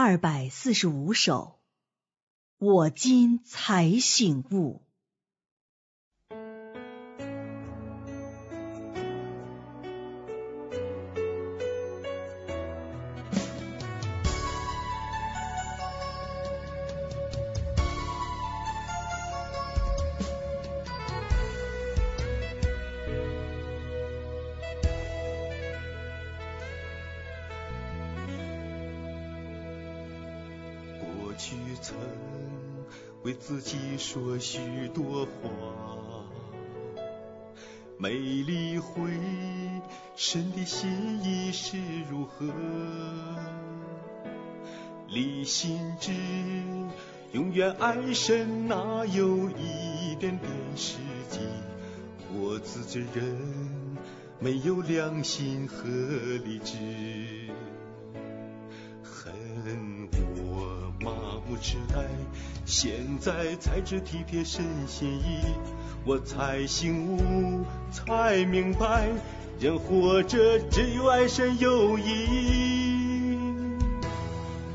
二百四十五首，我今才醒悟。去曾为自己说许多话，没理会神的心意是如何。离心知永远爱神，哪有一点点实际？我自己人没有良心和理智。很不痴呆，现在才知体贴神心意，我才醒悟，才明白，人活着只有爱神有意。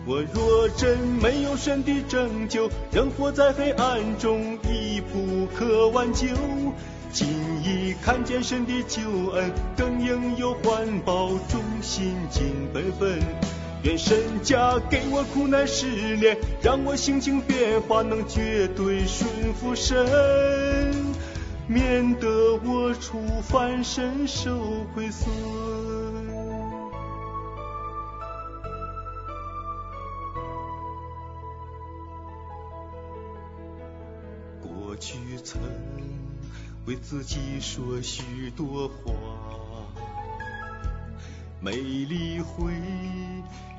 我若真没有神的拯救，人活在黑暗中已不可挽救。今已看见神的救恩，更应有环保，忠心尽本分。愿神家给我苦难试炼，让我心情变化能绝对顺服神，免得我触犯神受亏损。过去曾为自己说许多话，没理会。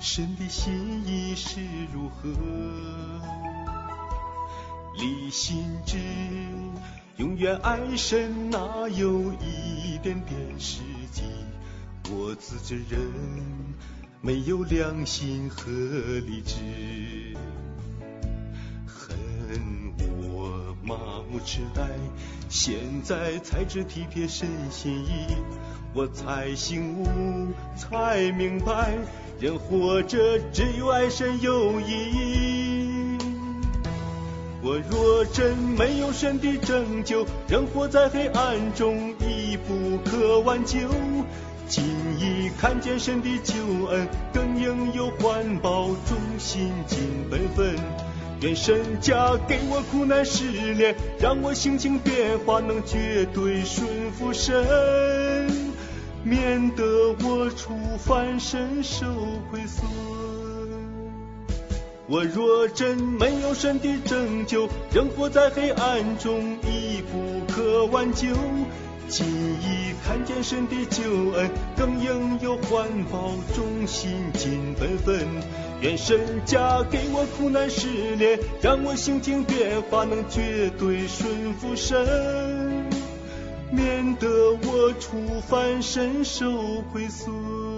神的心意是如何？离心之永远爱神，哪有一点点实际？我自己人没有良心和理智，恨我麻木痴呆，现在才知体贴神心意，我才醒悟，才明白。人活着只有爱神有意义。我若真没有神的拯救，人活在黑暗中已不可挽救。今已看见神的救恩，更应有环保，忠心尽本分。愿神加给我苦难试炼，让我心情变化能绝对顺服神。免得我触犯神受亏损。我若真没有神的拯救，人活在黑暗中已不可挽救。今已看见神的救恩，更应有环保，中心尽本分。愿神加给我苦难试炼，让我心境变化能绝对顺服神。免得我触犯神受亏损。